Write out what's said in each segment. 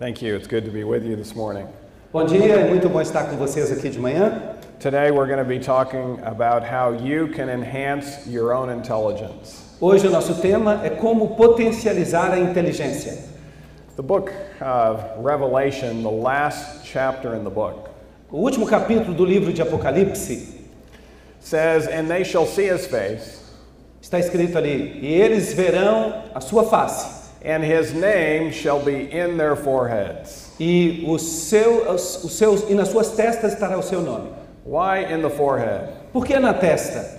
Thank you. It's good to be with you this morning. Bom dia, é muito bom estar com vocês aqui de manhã. Today we're going to be talking about how you can enhance your own intelligence. Hoje o nosso tema é como potencializar a inteligência. The book of Revelation, the last chapter in the book, O último capítulo do livro de Apocalipse says, And they shall see his face, está escrito ali: E eles verão a sua face, and his name shall be in their foreheads. e o seu, os, seus e nas suas testas estará o seu nome. Why in the forehead? Por que na testa?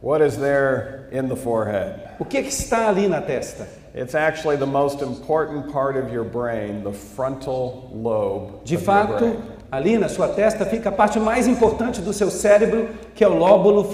What is there in the forehead? O que, que está ali na testa? It's actually the most important part of your brain, the frontal lobe. De fato, ali na sua testa fica a parte mais importante do seu cérebro, que é o lóbulo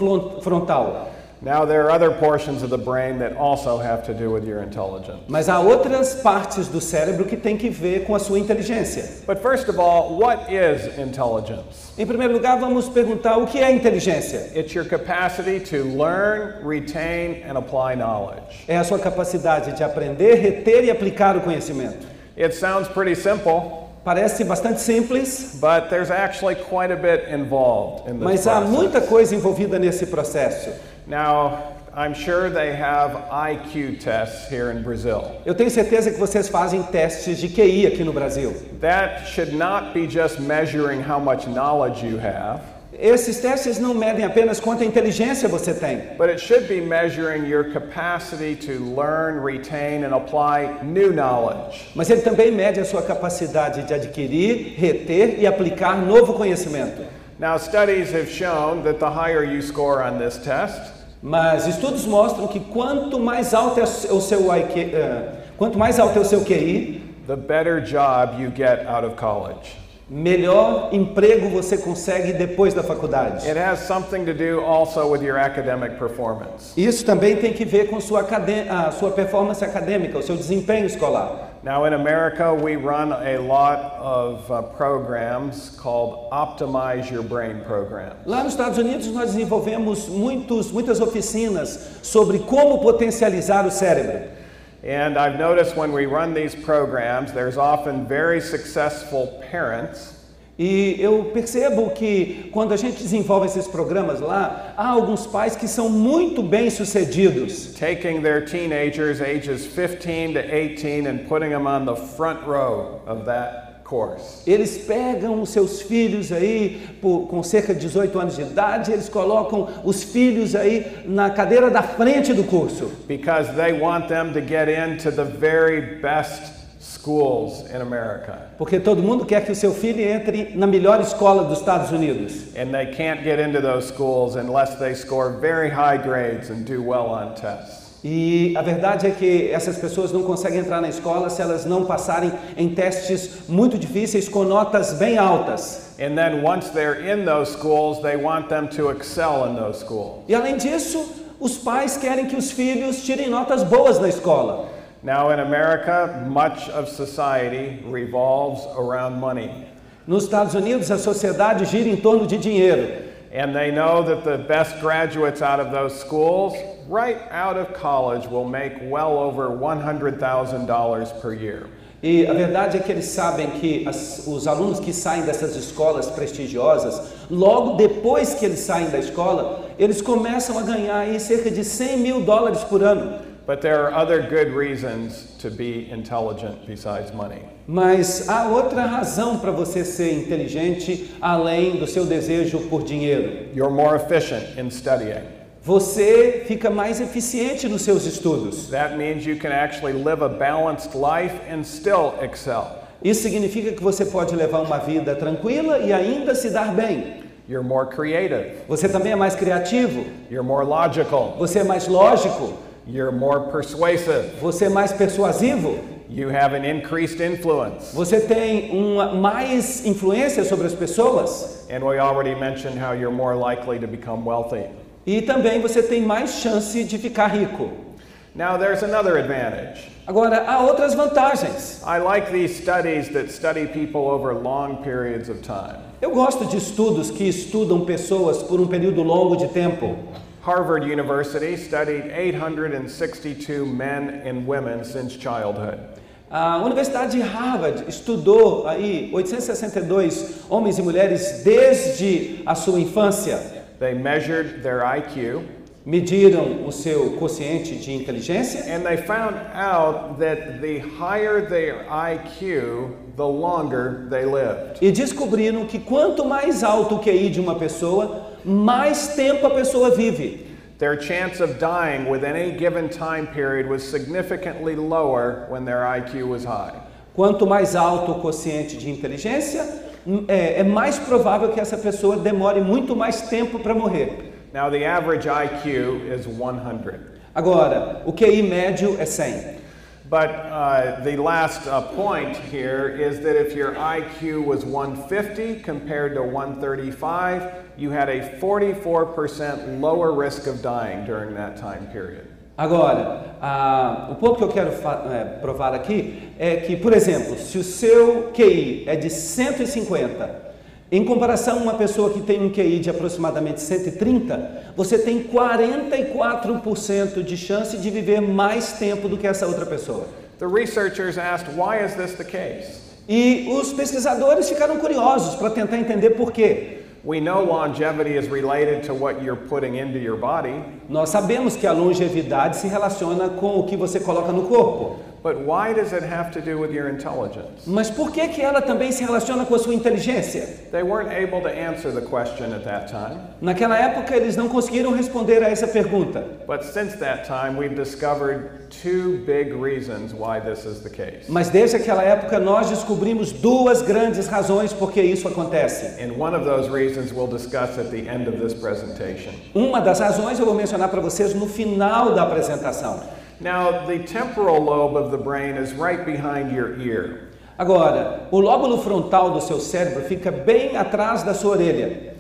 frontal. Now, there are other portions of the brain that also have to do with your intelligence. Mas há outras partes do cérebro que têm que ver com a sua inteligência. But first of all, what is intelligence? Em primeiro lugar, vamos perguntar o que é inteligência? It's your capacity to learn, retain, and apply knowledge. É a sua capacidade de aprender, reter e aplicar o conhecimento. It sounds pretty simple, Parece bastante simples, but there's actually quite a bit involved in this mas há process. muita coisa envolvida nesse processo. Now, I'm sure they have IQ tests here in Brazil. Eu tenho certeza que vocês fazem testes de QI aqui no Brasil. That should not be just measuring how much knowledge you have, Esses testes não medem apenas quanta inteligência você tem, but it should be measuring your capacity to learn, retain, and apply new knowledge. mas ele também mede a sua capacidade de adquirir, reter e aplicar novo conhecimento. Now, studies have shown that the higher you score on this test, Mas estudos mostram que quanto mais alto é o seu IQ, eh, quanto mais alto é o seu QI, the better job you get out of college. melhor emprego você consegue depois da faculdade. It has something to do also with your academic performance. Isso também tem que ver com sua, a sua performance acadêmica, o seu desempenho escolar. Now, in America, we run a lot of uh, programs called Optimize Your Brain programs. Lá nos Estados Unidos nós desenvolvemos muitos, muitas oficinas sobre como potencializar o cérebro. And I've noticed when we run these programs, there's often very successful parents E eu percebo que quando a gente desenvolve esses programas lá, há alguns pais que são muito bem sucedidos. taking their teenagers ages 15 to 18 and putting them on the front row of that. Eles pegam os seus filhos aí por- com cerca de 18 anos de idade, eles colocam os filhos aí na cadeira da frente do curso, Because they want them to get into the very best schools in America. porque todo mundo quer que o seu filho entre na melhor escola dos Estados Unidos. And they can't get into those schools unless they score very high grades and do well on tests. E a verdade é que essas pessoas não conseguem entrar na escola se elas não passarem em testes muito difíceis com notas bem altas. And then once they're in those schools, they want them to excel in those schools. E além disso, os pais querem que os filhos tirem notas boas na escola. Now, in America, much of society revolves around money. Nos Estados Unidos, a sociedade gira em torno de dinheiro. And they know that the best graduates out of those schools, right out of college, will make well over $100,000 per year. E a verdade é que eles sabem que as- os alunos que saem dessas escolas prestigiosas, logo depois que eles saem da escola, eles começam a ganhar aí cerca de 100 mil dólares por ano. But there are other good reasons to be intelligent besides money. Mas há outra razão para você ser inteligente além do seu desejo por dinheiro. You're more efficient in studying. Você fica mais eficiente nos seus estudos. That means you can actually live a balanced life and still excel. Isso significa que você pode levar uma vida tranquila e ainda se dar bem. You're more creative. Você também é mais criativo, You're more logical. você é mais lógico, You're more persuasive. você é mais persuasivo, You have an increased influence. você tem uma mais influência sobre as pessoas And we already mentioned how you're more likely to become wealthy. e também você tem mais chance de ficar rico. Now, there's another advantage. Agora, há outras vantagens. I like these studies that study people over long periods of time. Eu gosto de estudos que estudam pessoas por um período longo de tempo. Harvard University studied 862 men and women since childhood. A Universidade de Harvard estudou aí 862 homens e mulheres desde a sua infância. They measured their IQ Mediram o seu quociente de inteligência and they found out that the higher their IQ, the longer they lived. e descobriram que quanto mais alto o QI de uma pessoa, mais tempo a pessoa vive. Their chance of dying with any given time period was significantly lower when their IQ was high. Quanto mais alto o quociente de inteligência, é, é mais provável que essa pessoa demore muito mais tempo para morrer. Now, the average IQ is 100. Agora, o QI médio é 100. But uh, the last uh, point here is that if your IQ was 150 compared to 135, you had a 44% lower risk of dying during that time period. Agora, o ponto que eu quero é, provar aqui é que, por exemplo, se o seu QI é de 150, em comparação a uma pessoa que tem um QI de aproximadamente 130, você tem 44% de chance de viver mais tempo do que essa outra pessoa. The researchers asked, why is this the case? E os pesquisadores ficaram curiosos para tentar entender por quê. We know longevity is related to what you're putting into your body, Nós sabemos que a longevidade se relaciona com o que você coloca no corpo. But why does it have to do with your intelligence? Mas por que, que ela também se relaciona com a sua inteligência? They weren't able to answer the question at that time, Naquela época eles não conseguiram responder a essa pergunta. but since that time, we've discovered two big reasons why this is the case. Mas desde aquela época nós descobrimos duas grandes razões por que isso acontece. And one of those reasons we'll discuss at the end of this presentation. Uma das razões eu vou mencionar para vocês no final da apresentação. Now, the temporal lobe of the brain is right behind your ear. Agora, o lóbulo frontal do seu cérebro fica bem atrás da sua orelha.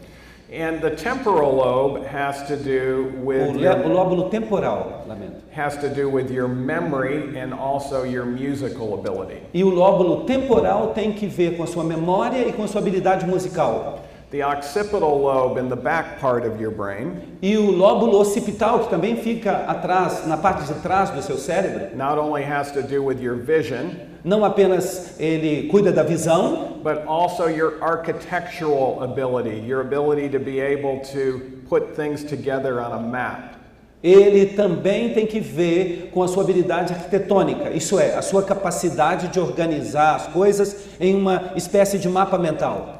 And the temporal lobe has to do O, with o your, lóbulo temporal, lamento. has to do with your memory and also your musical ability. E o lóbulo temporal tem que ver com a sua memória e com a sua habilidade musical. The occipital lobe in the back part of your brain E o lóbulo occipital, que também fica atrás, na parte de trás do seu cérebro, not only has to do with your vision, não apenas ele cuida da visão, but also your architectural ability, your ability to be able to put things together on a map. ele também tem que ver com a sua habilidade arquitetônica, isso é, a sua capacidade de organizar as coisas em uma espécie de mapa mental.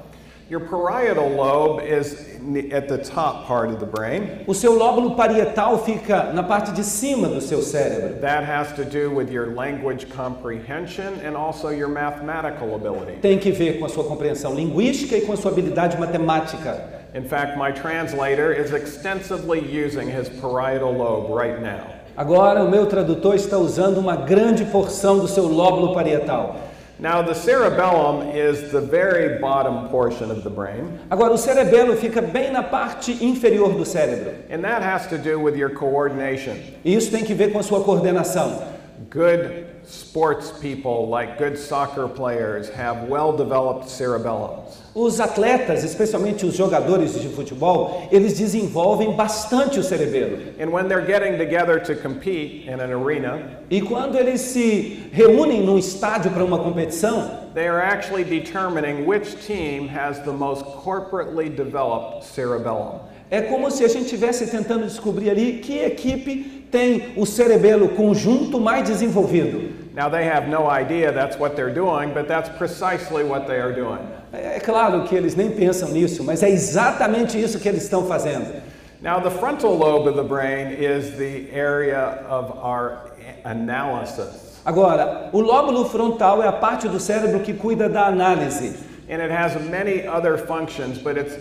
Your parietal lobe is at the top part of the brain. O seu lóbulo parietal fica na parte de cima do seu cérebro. That has to do with your language comprehension and also your mathematical ability. Tem que ver com a sua compreensão linguística e com a sua habilidade matemática. In fact, my translator is extensively using his parietal lobe right now. Agora, o meu tradutor está usando uma grande porção do seu lóbulo parietal. Now, the cerebellum is the very bottom portion of the brain, Agora, o cerebelo fica bem na parte inferior do cérebro. and that has to do with your coordination. E isso tem que ver com a sua coordenação. Good sports people, like good soccer players, have well developed cerebellums. Os atletas, especialmente os jogadores de futebol, eles desenvolvem bastante o cerebelo. And when they're getting together to compete in an arena, E quando eles se reúnem num estádio para uma competição, they are actually determining which team has the most corporately developed cerebellum. é como se a gente estivesse tentando descobrir ali que equipe tem o cerebelo conjunto mais desenvolvido. Now, they have no idea that's what they're doing, but that's precisely what they are doing. É é claro que eles nem pensam nisso, mas é exatamente isso que eles estão fazendo. Now, the frontal lobe of the brain is the area of our analysis, Agora, o lóbulo frontal é a parte do cérebro que cuida da análise. and it has many other functions, but its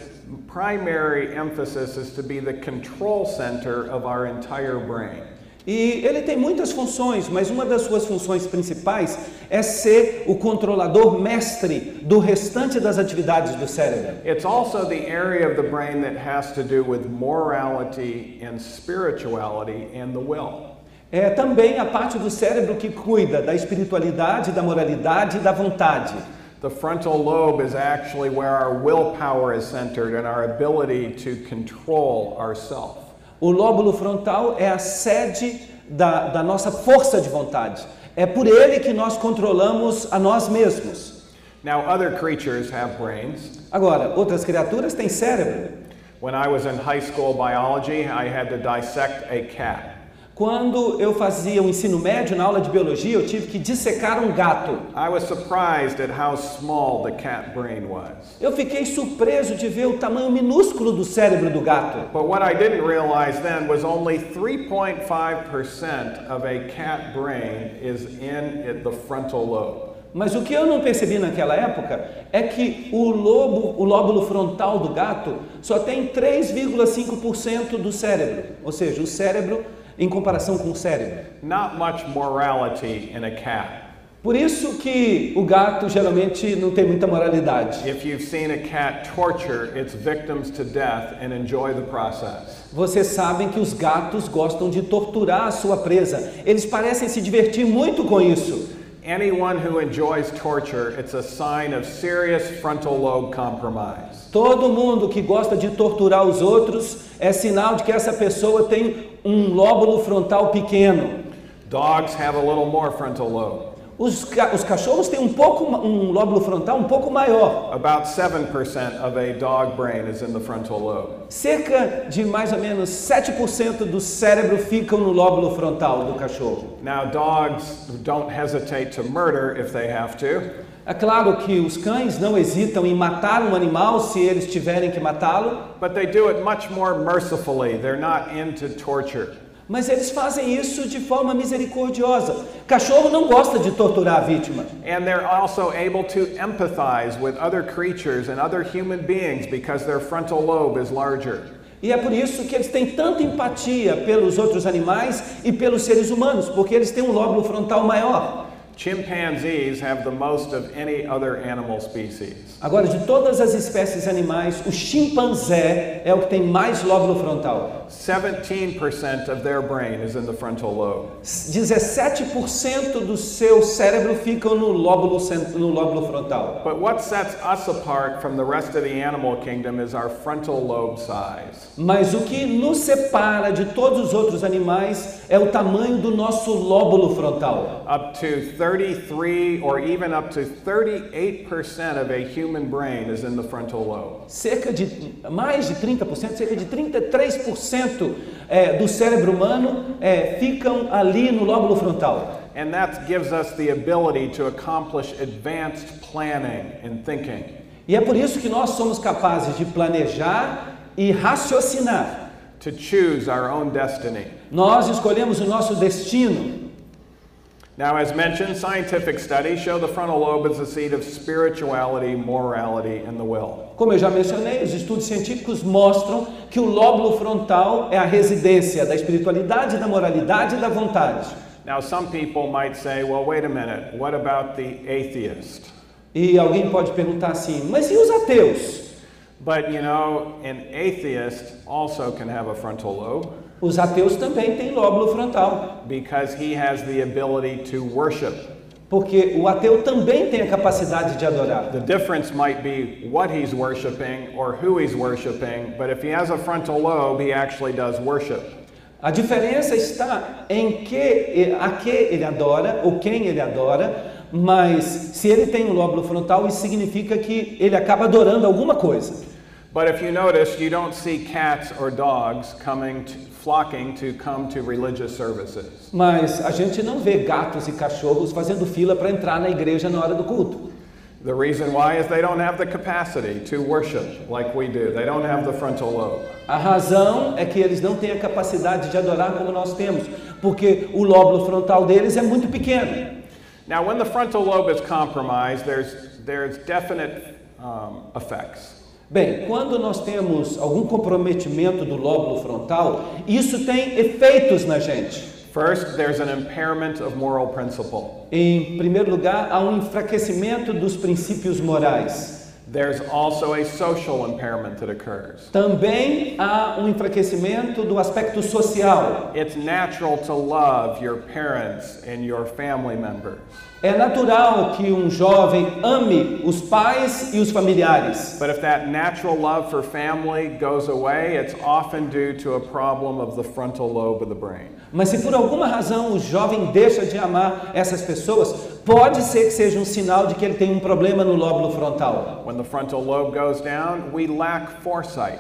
primary emphasis is to be the control center of our entire brain. E ele tem muitas funções, mas uma das suas funções principais é ser o controlador mestre do restante das atividades do cérebro. It's also the area of the brain that has to do with morality and spirituality and the will. É também a parte do cérebro que cuida da espiritualidade, da moralidade e da vontade. The frontal lobe is actually where our willpower is centered and our ability to control ourself. O lóbulo frontal é a sede da, da nossa força de vontade, É por ele que nós controlamos a nós mesmos. Now, other creatures have brains. Agora, outras criaturas têm cérebro. When I was in high school biology, I had to dissect a cat. Quando eu fazia o ensino médio na aula de biologia, eu tive que dissecar um gato. I was surprised at how small the cat brain was. Eu fiquei surpreso de ver o tamanho minúsculo do cérebro do gato. But what I didn't realize then was only 3.5% of a cat brain is in it- the frontal lobe. Mas o que eu não percebi naquela época é que o lobo, o lóbulo frontal do gato só tem 3,5% do cérebro, ou seja, o cérebro em comparação com o cérebro. Not much morality in a cat. Por isso que o gato geralmente não tem muita moralidade. If you've seen a cat torture its victims to death and enjoy the process. Vocês sabem que os gatos gostam de torturar a sua presa. Eles parecem se divertir muito com isso. Anyone who enjoys torture, it's a sign of serious frontal lobe compromise. Todo mundo que gosta de torturar os outros é sinal de que essa pessoa tem um lóbulo frontal pequeno. Dogs have a little more frontal lobe. Os, ca- os cachorros têm um pouco um lóbulo frontal um pouco maior. About 7% of a dog brain is in the frontal lobe. Cerca de mais ou menos 7% do cérebro ficam no lóbulo frontal do cachorro. Now, dogs don't hesitate to murder if they have to. É claro que os cães não hesitam em matar um animal se eles tiverem que matá-lo, But they do it much more mercifully. They're not into torture. mas eles fazem isso de forma misericordiosa. Cachorro não gosta de torturar a vítima. And they're also able to empathize with other creatures and other human beings because their frontal lobe is larger. E é por isso que eles têm tanta empatia pelos outros animais e pelos seres humanos, porque eles têm um lóbulo frontal maior. Chimpanzees have the most of any other animal species. Agora, de todas as espécies animais, o chimpanzé é o que tem mais lóbulo frontal. 17% of their brain is in the frontal lobe. 17% do seu cérebro ficam no lóbulo, no lóbulo frontal. But what sets us apart from the rest of the animal kingdom is our frontal lobe size. Mas o que nos separa de todos os outros animais é o tamanho do nosso lóbulo frontal. Up to 33 or even up to 38% of a human brain is in the frontal lobe. Cerca de mais de 30%, cerca de 33% é, do cérebro humano é, ficam ali no lóbulo frontal. And that gives us the ability to accomplish advanced planning and thinking. E é por isso que nós somos capazes de planejar e raciocinar. to choose our own destiny. Nós escolhemos o nosso destino. Now, as mentioned, scientific studies show the frontal lobe is the seat of spirituality, morality, and the will. Como eu já mencionei, os estudos científicos mostram que o lóbulo frontal é a residência da espiritualidade, da moralidade e da vontade. Now, some people might say, well, wait a minute, what about the atheist? E alguém pode perguntar assim: mas e os ateus? But you know, an atheist also can have a frontal lobe Os ateus também têm lóbulo frontal, because he has the ability to worship. porque o ateu também tem a capacidade de adorar. The difference might be what he's worshiping or who he's worshiping, but if he has a frontal lobe, he actually does worship. A diferença está em que a que ele adora ou quem ele adora, mas se ele tem um lóbulo frontal, isso significa que ele acaba adorando alguma coisa. But if you notice, you don't see cats or dogs coming, to, flocking to come to religious services. Mas a gente não vê gatos e cachorros fazendo fila para entrar na igreja na hora do culto. The reason why is they don't have the capacity to worship like we do. They don't have the frontal lobe. A razão é que eles não têm a capacidade de adorar como nós temos, porque o lóbulo frontal deles é muito pequeno. Now, when the frontal lobe is compromised, there's, there's definite um, effects. Bem, quando nós temos algum comprometimento do lóbulo frontal, isso tem efeitos na gente. First, there's an impairment of moral principle. Em primeiro lugar, há um enfraquecimento dos princípios morais. There's also a social impairment that occurs. Também há um enfraquecimento do aspecto social. It's natural to love your parents and your family members. É natural que um jovem ame os pais e os familiares. But if that natural love for family goes away, it's often due to a problem of the frontal lobe of the brain. Mas se por alguma razão o jovem deixa de amar essas pessoas, pode ser que seja um sinal de que ele tem um problema no lóbulo frontal. When the frontal lobe goes down, we lack foresight.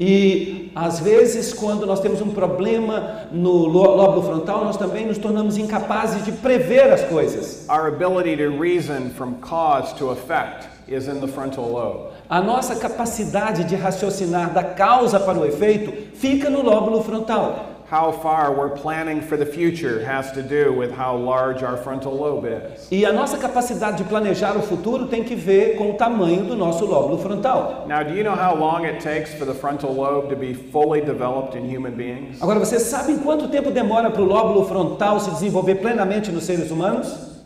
E às vezes, quando nós temos um problema no ló- lóbulo frontal, nós também nos tornamos incapazes de prever as coisas. Our ability to reason from cause to effect is in the frontal lobe. A nossa capacidade de raciocinar da causa para o efeito fica no lóbulo frontal. How far we're planning for the future has to do with how large our frontal lobe is. E a nossa capacidade de planejar o futuro tem que ver com o tamanho do nosso lóbulo frontal. Now, do you know how long it takes for the frontal lobe to be fully developed in human beings? Agora, vocês sabem quanto tempo demora para o lóbulo frontal se desenvolver plenamente nos seres humanos?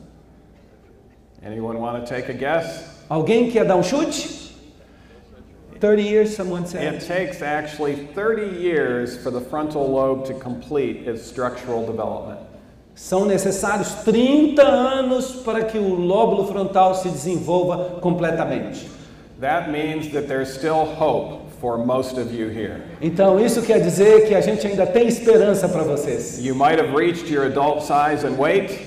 Anyone want to take a guess? Alguém quer dar um chute? 30 years, someone said. It takes actually 30 years for the frontal lobe to complete its structural development. São necessários 30 anos para que o lóbulo frontal se desenvolva completamente. That means that there's still hope for most of you here. Então, isso quer dizer que a gente ainda tem esperança para vocês. You might have reached your adult size and weight,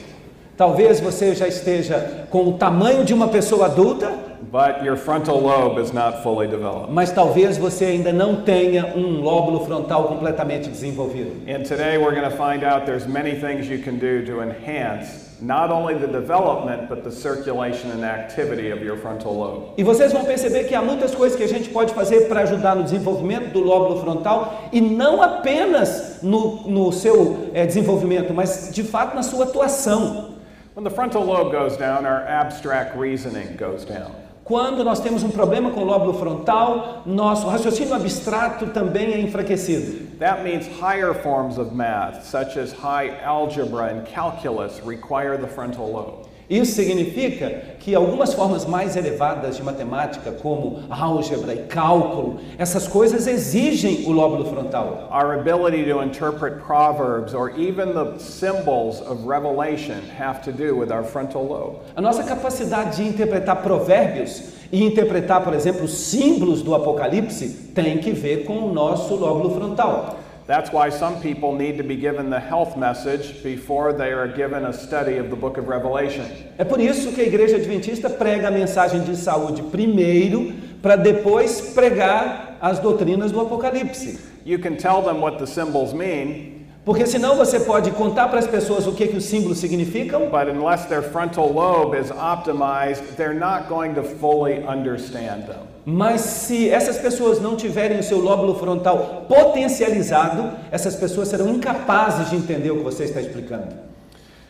Talvez você já esteja com o tamanho de uma pessoa adulta, but your frontal lobe is not fully developed. mas talvez você ainda não tenha um lóbulo frontal completamente desenvolvido. And today we're going to find out there's many things you can do to enhance not only the development but the circulation and activity of your frontal lobe. E vocês vão perceber que há muitas coisas que a gente pode fazer para ajudar no desenvolvimento do lóbulo frontal e não apenas no, no seu eh, desenvolvimento, mas de fato na sua atuação. When the frontal lobe goes down, our abstract reasoning goes down. Quando nós temos um problema com o lóbulo frontal, nosso raciocínio abstrato também é enfraquecido. That means higher forms of math, such as high algebra and calculus, require the frontal lobe. Isso significa que algumas formas mais elevadas de matemática, como álgebra e cálculo, essas coisas exigem o lóbulo frontal. Our ability to interpret proverbs or even the symbols of revelation have to do with our frontal lobe. A nossa capacidade de interpretar provérbios e interpretar, por exemplo, os símbolos do Apocalipse tem que ver com o nosso lóbulo frontal. That's why some people need to be given the health message before they are given a study of the book of Revelation. É por isso que a igreja adventista prega a mensagem de saúde primeiro, para depois pregar as doutrinas do Apocalipse. You can tell them what the symbols mean, Porque senão você pode contar para as pessoas o que, que os símbolos significam, but unless their frontal lobe is optimized, they're not going to fully understand them. mas se essas pessoas não tiverem o seu lóbulo frontal potencializado, essas pessoas serão incapazes de entender o que você está explicando.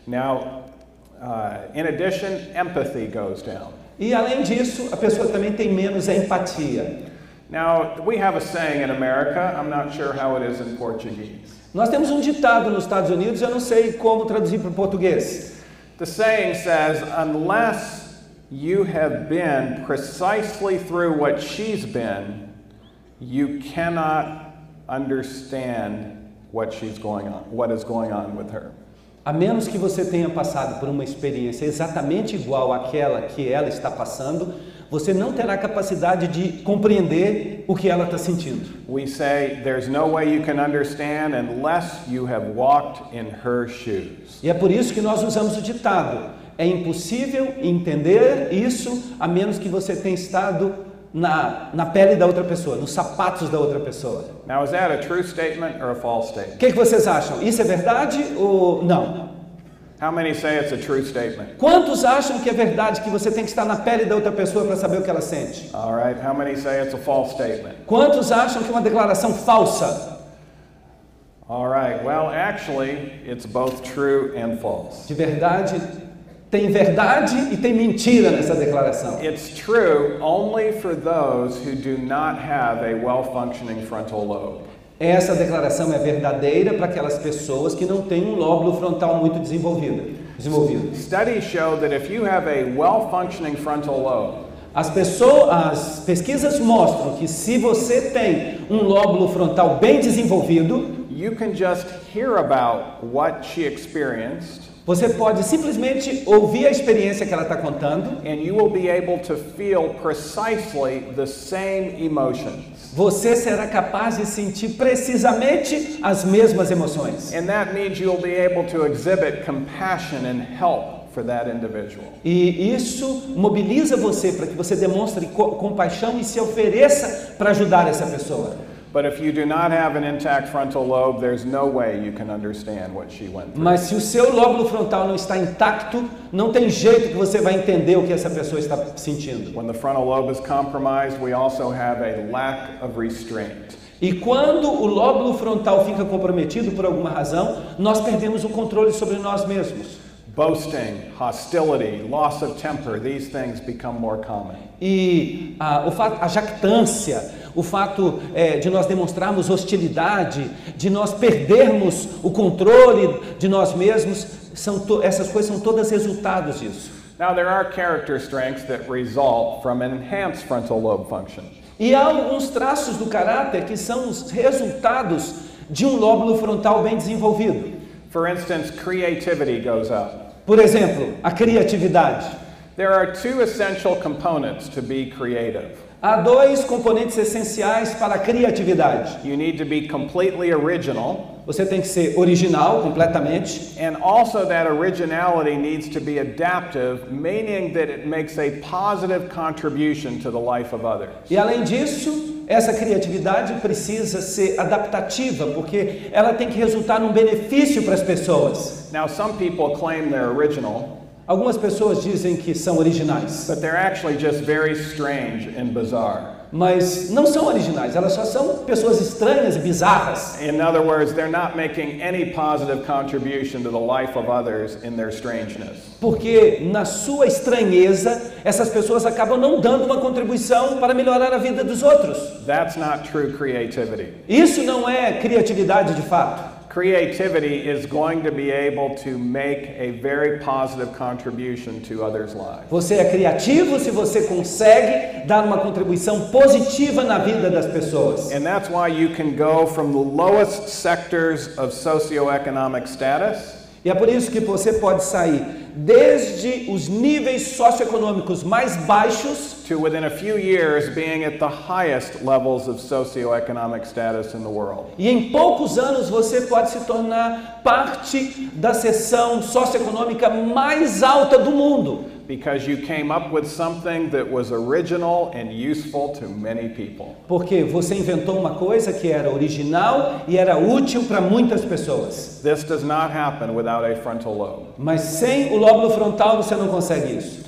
Now, uh, in addition, empathy goes down. E além disso, a pessoa também tem menos empatia. Now, we have a saying in America, I'm not sure how it is in Portuguese. Nós temos um ditado nos Estados Unidos, eu não sei como traduzir para o português. The saying says, unless you have been precisely through what she's been, you cannot understand what she's going on, what is going on with her. A menos que você tenha passado por uma experiência exatamente igual àquela que ela está passando, você não terá capacidade de compreender o que ela está sentindo. We say there's no way you can understand unless you have walked in her shoes. E é por isso que nós usamos o ditado: é impossível entender isso a menos que você tenha estado na, na pele da outra pessoa, nos sapatos da outra pessoa. Now, is that a true statement or a false O statement? que, que vocês acham? Isso é verdade ou não? How many say it's a true statement? Quantos acham que é verdade que você tem que estar na pele da outra pessoa para saber o que ela sente? All right, how many say it's a false statement? Quantos acham que é uma declaração falsa? All right, well, actually, it's both true and false. De verdade, tem verdade e tem mentira nessa declaração. It's true only for those who do not have a well functioning frontal lobe. Essa declaração é verdadeira para aquelas pessoas que não têm um lóbulo frontal muito desenvolvido. desenvolvido. Studies show that if you have a well functioning frontal lobe, As pessoas, as pesquisas mostram que se você tem um lóbulo frontal bem desenvolvido, you can just hear about what she experienced você pode simplesmente ouvir a experiência que ela está contando. and you will be able to feel precisely the same emotions. Você será capaz de sentir precisamente as mesmas emoções. And that means you'll be able to exhibit compassion and help for that individual. E isso mobiliza você para que você demonstre co compaixão e se ofereça para ajudar essa pessoa. But if you do not have an intact frontal lobe, there's no way you can understand what she went through. Mas se o seu lóbulo frontal não está intacto, não tem jeito que você vai entender o que essa pessoa está sentindo. When the frontal lobe is compromised, we also have a lack of restraint. E quando o lóbulo frontal fica comprometido por alguma razão, nós perdemos o controle sobre nós mesmos. Boasting, hostility, loss of temper, these things become more common. E a, o fato, a jactância, o fato é, de nós demonstrarmos hostilidade, de nós perdermos o controle de nós mesmos, são essas coisas são todas resultados disso. Now, there are character strengths that result from an enhanced frontal lobe function. E há alguns traços do caráter que são os resultados de um lóbulo frontal bem desenvolvido. For instance, creativity goes up. Por exemplo, a criatividade. There are two essential components to be creative. Há dois componentes essenciais para a criatividade. You need to be completely original, Você tem que ser original completamente and also that originality needs to be adaptive, meaning that it makes a positive contribution to the life of others. e além disso, essa criatividade precisa ser adaptativa, porque ela tem que resultar num benefício para as pessoas. Now, some people claim they're original, Algumas pessoas dizem que são originais, but they're actually just very strange and bizarre. mas não são originais, elas só são pessoas estranhas e bizarras. In other words, they're not making any positive contribution to the life of others in their strangeness. Porque na sua estranheza, essas pessoas acabam não dando uma contribuição para melhorar a vida dos outros. That's not true creativity. Isso não é criatividade de fato. Creativity is going to be able to make a very positive contribution to others' lives. Você é criativo se você consegue dar uma contribuição positiva na vida das pessoas. And that's why you can go from the lowest sectors of socioeconomic status E é por isso que você pode sair desde os níveis socioeconômicos mais baixos to within a few years being at the highest levels of socioeconomic status in the world. e em poucos anos você pode se tornar parte da seção socioeconômica mais alta do mundo. Because you came up with something that was original and useful to many people. Porque você inventou uma coisa que era original e era útil para muitas pessoas. This does not happen without a frontal lobe. Mas sem o lóbulo frontal você não consegue isso.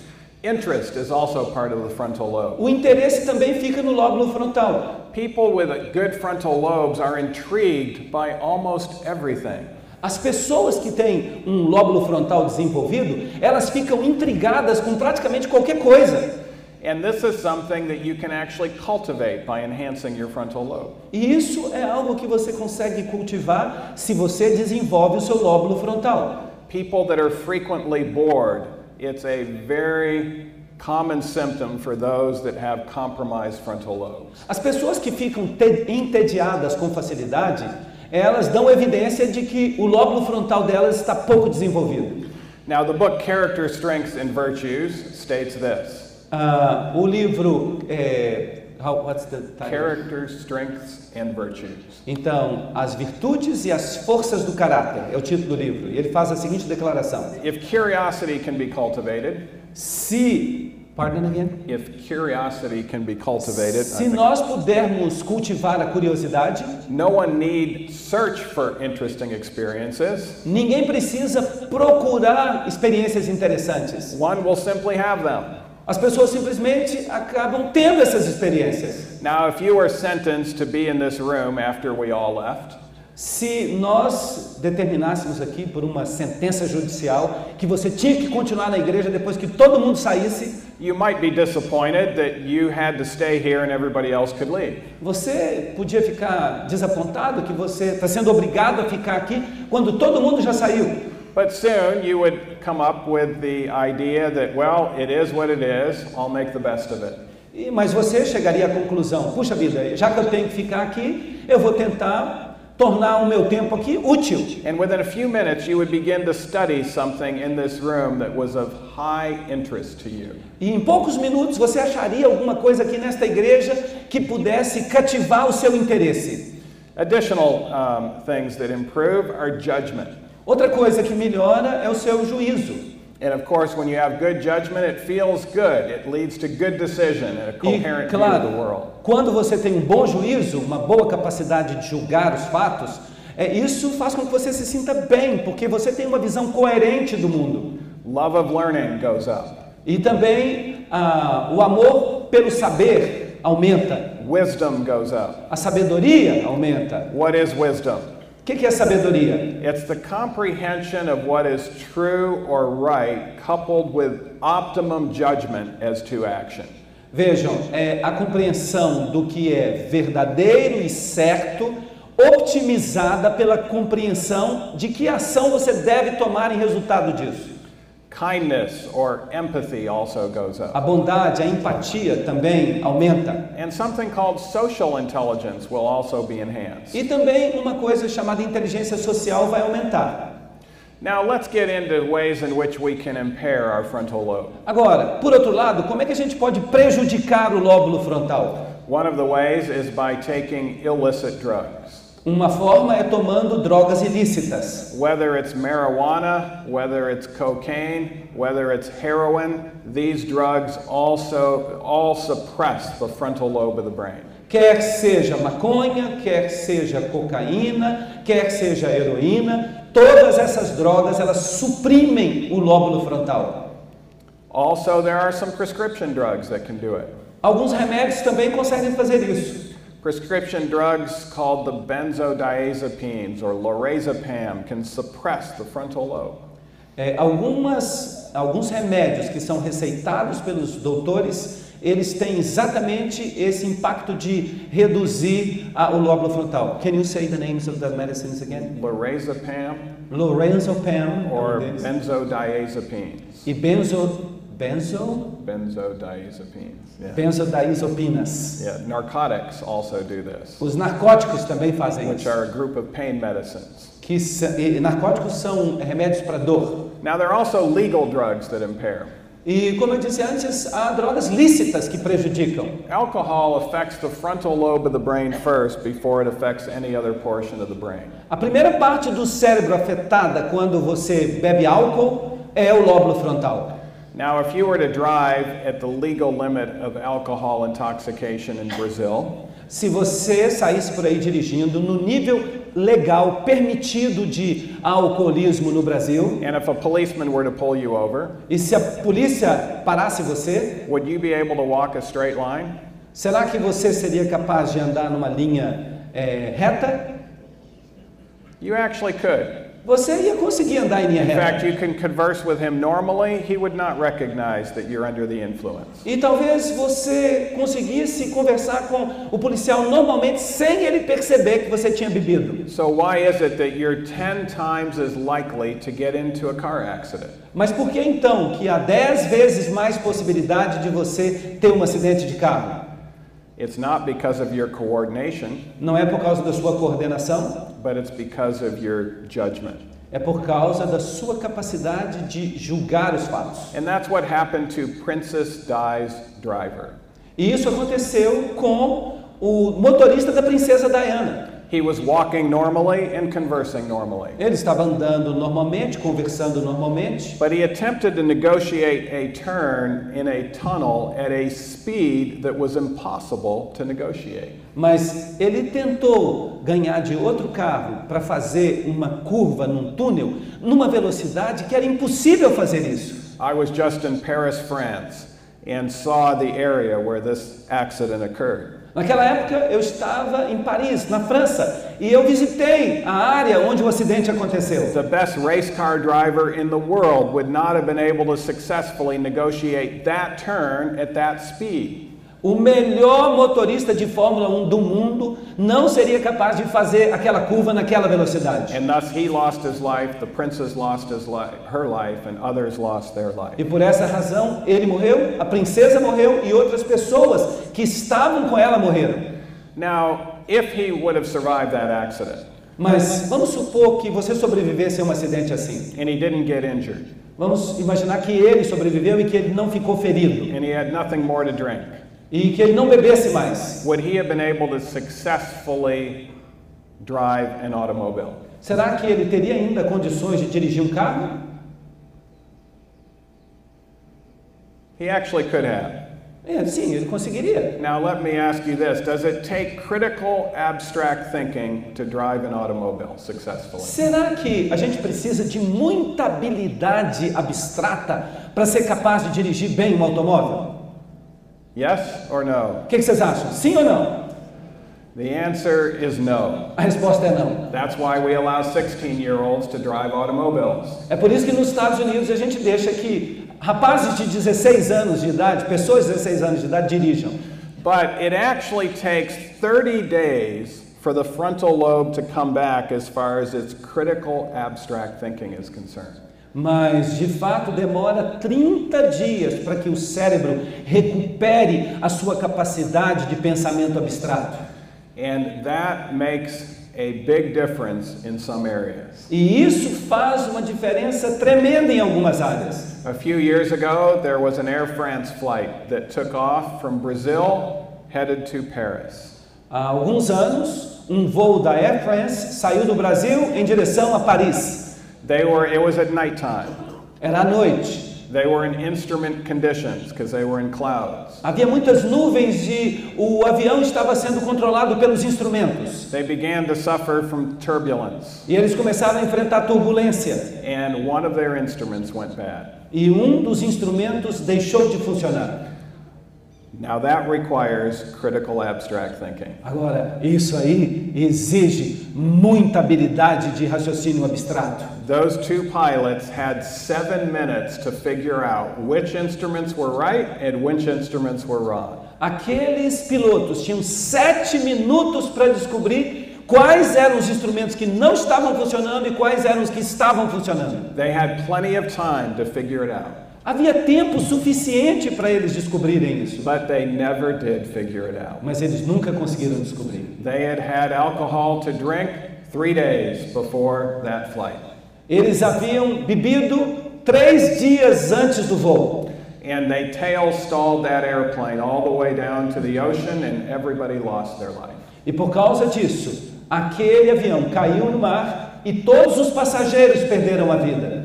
Interest is also part of the frontal lobe. O interesse também fica no lóbulo frontal. People with good frontal lobes are intrigued by almost everything. As pessoas que têm um lóbulo frontal desenvolvido, elas ficam intrigadas com praticamente qualquer coisa. And this is something that you can actually cultivate by enhancing your frontal lobe. E isso é algo que você consegue cultivar se você desenvolve o seu lóbulo frontal. People that are frequently bored, it's a very common symptom for those that have compromised frontal lobes. As pessoas que ficam te- entediadas com facilidade, elas dão evidência de que o lóbulo frontal delas está pouco desenvolvido. Now, the book Character, Strengths, and Virtues states this Ah, o livro é, how, what's the title? Character, Strengths, and Virtues. Então, as virtudes e as forças do caráter é o título do livro. E ele faz a seguinte declaração: If curiosity can be cultivated, Se, pardon again, if curiosity can be cultivated, se nós pudermos cultivar a curiosidade, no one need search for interesting experiences. ninguém precisa procurar experiências interessantes. One will simply have them. As pessoas simplesmente acabam tendo essas experiências. Now, if you were sentenced to be in this room after we all left, Se nós determinássemos aqui por uma sentença judicial que você tinha que continuar na igreja depois que todo mundo saísse, you might be disappointed that you had to stay here and everybody else could leave. você podia ficar desapontado que você está sendo obrigado a ficar aqui quando todo mundo já saiu. But soon you would come up with the idea that, well, it is what it is, I'll make the best of it. E, mas você chegaria à conclusão: puxa vida, já que eu tenho que ficar aqui, eu vou tentar tornar o meu tempo aqui útil. And within a few minutes, you would begin to study something in this room that was of high interest to you. E em poucos minutos você acharia alguma coisa aqui nesta igreja que pudesse cativar o seu interesse. Additional um, things that improve are judgment. Outra coisa que melhora é o seu juízo. And of course, when you have good judgment, it feels good. It leads to good decision and a E, coherent view of the claro, world. quando você tem um bom juízo, uma boa capacidade de julgar os fatos, é, isso faz com que você se sinta bem, porque você tem uma visão coerente do mundo. Love of learning goes up. E também ah, o amor pelo saber aumenta, Wisdom goes up. a sabedoria aumenta. What is wisdom? O que, que é sabedoria? It's the comprehension of what is true or right, coupled with optimum judgment as to action. Vejam, é a compreensão do que é verdadeiro e certo, optimizada pela compreensão de que ação você deve tomar em resultado disso. Kindness or empathy also goes A up. bondade, a empatia também aumenta. And something called social intelligence will also be enhanced. E também uma coisa chamada inteligência social vai aumentar. Now, let's get into ways in which we can impair our frontal lobe. Agora, por outro lado, como é que a gente pode prejudicar o lóbulo frontal? One of the ways is by taking illicit drugs. Uma forma é tomando drogas ilícitas. Whether it's marijuana, whether it's cocaine, whether it's heroin, these drugs also all suppress the frontal lobe of the brain. Quer que seja maconha, quer que seja cocaína, quer que seja heroína, todas essas drogas elas suprimem o lóbulo frontal. Also, there are some prescription drugs that can do it. Alguns remédios também conseguem fazer isso. Prescription drugs called the benzodiazepines or lorazepam can suppress the frontal lobe. É, algumas, alguns remédios que são receitados pelos doutores, eles têm exatamente esse impacto de reduzir a- o lóbulo frontal. Can you say the names of the medicines again? Lorazepam Lorazepam or é deles. benzodiazepines. e benzo, benzo, Benzodiazepines. Yeah. benzodiazepinas. Yeah, narcotics also do this, Os narcóticos também fazem which isso. are a group of pain medicines. Que e narcóticos são remédios para dor. Now, there are also legal drugs that impair. E como eu disse antes, há drogas lícitas que prejudicam. Alcohol affects the frontal lobe of the brain first before it affects any other portion of the brain. A primeira parte do cérebro afetada quando você bebe álcool é o lóbulo frontal. Now, if you were to drive at the legal limit of alcohol intoxication in Brazil, Se você saísse por aí dirigindo no nível legal permitido de alcoolismo no Brasil, and if a policeman were to pull you over, e se a polícia parasse você, would you be able to walk a straight line? será que você seria capaz de andar numa linha eh, reta? You actually could. Você ia conseguir andar em linha In fact, reta. you can converse with him normally. He would not recognize that you're under the influence. E talvez você conseguisse conversar com o policial normalmente sem ele perceber que você tinha bebido. So, why is it that you're 10 times as likely to get into a car accident? Mas por que então que há 10 vezes mais possibilidade de você ter um acidente de carro? It's not because of your coordination, Não é por causa da sua coordenação, but it's because of your judgment. é por causa da sua capacidade de julgar os fatos. And that's what happened to Princess Di's driver. E isso aconteceu com o motorista da princesa Diana. He was walking normally and conversing normally. Ele estava andando normalmente, conversando normalmente, But he attempted to negotiate a turn in a tunnel at a speed that was impossible to negotiate. mas ele tentou ganhar de outro carro para fazer uma curva num túnel numa velocidade que era impossível fazer isso. I was just in Paris, France, and saw the area where this accident occurred. Naquela época eu estava em Paris, na França, e eu visitei a área onde o acidente aconteceu. The best race car driver in the world would not have been able to successfully negotiate that turn at that speed. O melhor motorista de Fórmula 1 do mundo não seria capaz de fazer aquela curva naquela velocidade. And thus he lost his life, the princess lost his life, her life, and others lost their life. E por essa razão ele morreu, a princesa morreu e outras pessoas que estavam com ela morreram. Now, if he would have survived that accident Mas vamos supor que você sobrevivesse a um acidente assim. and he didn't get injured Vamos imaginar que ele sobreviveu e que ele não ficou ferido and he had nothing more to drink, e que ele não bebesse mais. would he have been able to successfully drive an automobile? Será que ele teria ainda condições de dirigir um carro? He actually could have. É, sim, ele conseguiria. Now, let me ask you this Does it take critical abstract thinking to drive an automobile successfully? Será que a gente precisa de muita habilidade abstrata para ser capaz de dirigir bem um automóvel? Yes or no? O que que vocês acham? Sim ou não? The answer is no. A resposta é não. That's why we allow 16 year olds to drive automobiles. É por isso que nos Estados Unidos a gente deixa que rapazes de 16 anos de idade, pessoas de 16 anos de idade dirijam. But it actually takes 30 days for the frontal lobe to come back as far as its critical abstract thinking is concerned. Mas de fato demora 30 dias para que o cérebro recupere a sua capacidade de pensamento abstrato. And that makes a big difference in some areas. E isso faz uma diferença tremenda em algumas áreas. A few years ago, there was an Air France flight that took off from Brazil headed to Paris. Há alguns anos, um voo da Air France saiu do Brasil em direção a Paris. They were, it was at nighttime. Era à noite. They were in instrument conditions because they were in clouds. Havia muitas nuvens e o avião estava sendo controlado pelos instrumentos. They began to suffer from turbulence, E eles começaram a enfrentar turbulência. and one of their instruments went bad. E um dos instrumentos deixou de funcionar. Now that requires critical abstract thinking. Agora, isso aí exige muita habilidade de raciocínio abstrato. Those two pilots had seven minutes to figure out which instruments were right and which instruments were wrong. Aqueles pilotos tinham sete minutos para descobrir quais eram os instrumentos que não estavam funcionando e quais eram os que estavam funcionando. They had plenty of time to figure it out, Havia tempo suficiente para eles descobrirem isso, but they never did figure it out. mas eles nunca conseguiram descobrir. They had had alcohol to drink three days before that flight. Eles haviam bebido três dias antes do voo. And they tail stalled that airplane all the way down to the ocean, and everybody lost their life. E por causa disso, aquele avião caiu no mar e todos os passageiros perderam a vida.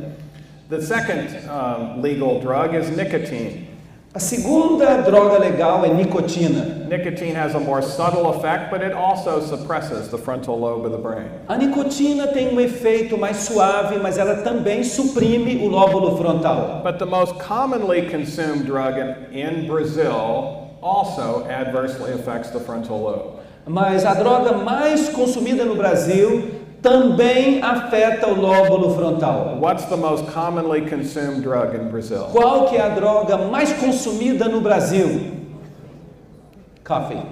The second um, legal drug is nicotine. A segunda droga legal é nicotina. Nicotine has a more subtle effect, but it also suppresses the frontal lobe of the brain. A nicotina tem um efeito mais suave, mas ela também suprime o lóbulo frontal. But the most commonly consumed drug in, in Brazil also adversely affects the frontal lobe. Mas a droga mais consumida no Brasil também afeta o lóbulo frontal. What's the most commonly consumed drug in Brazil? Qual que é a droga mais consumida no Brasil? Coffee.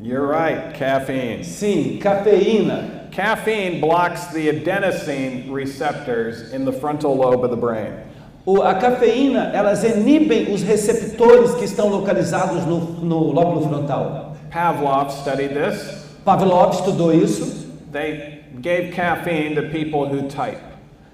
You're right, caffeine. Sim, cafeína. Caffeine blocks the adenosine receptors in the frontal lobe of the brain. O- a cafeína, elas inibem os receptores que estão localizados no, no lóbulo frontal. Pavlov studied this. Pavlov estudou isso. They gave caffeine to people who type.